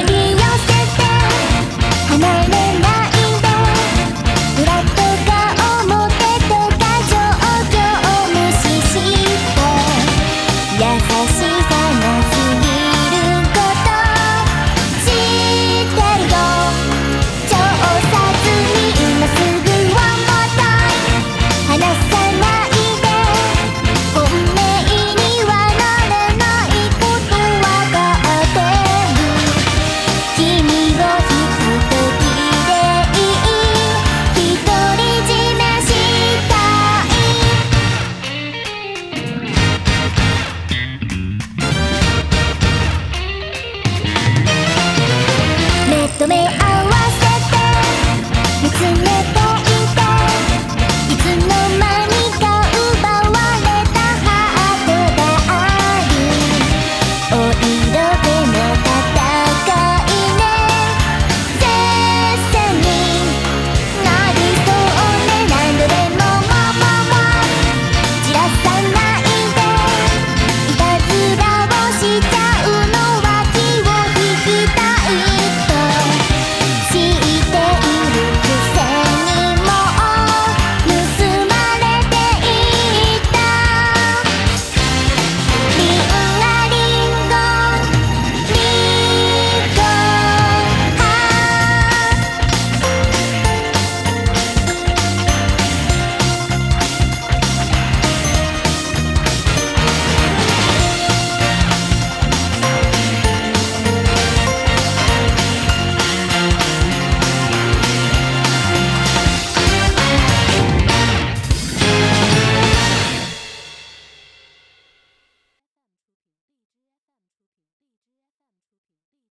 寄せて離れ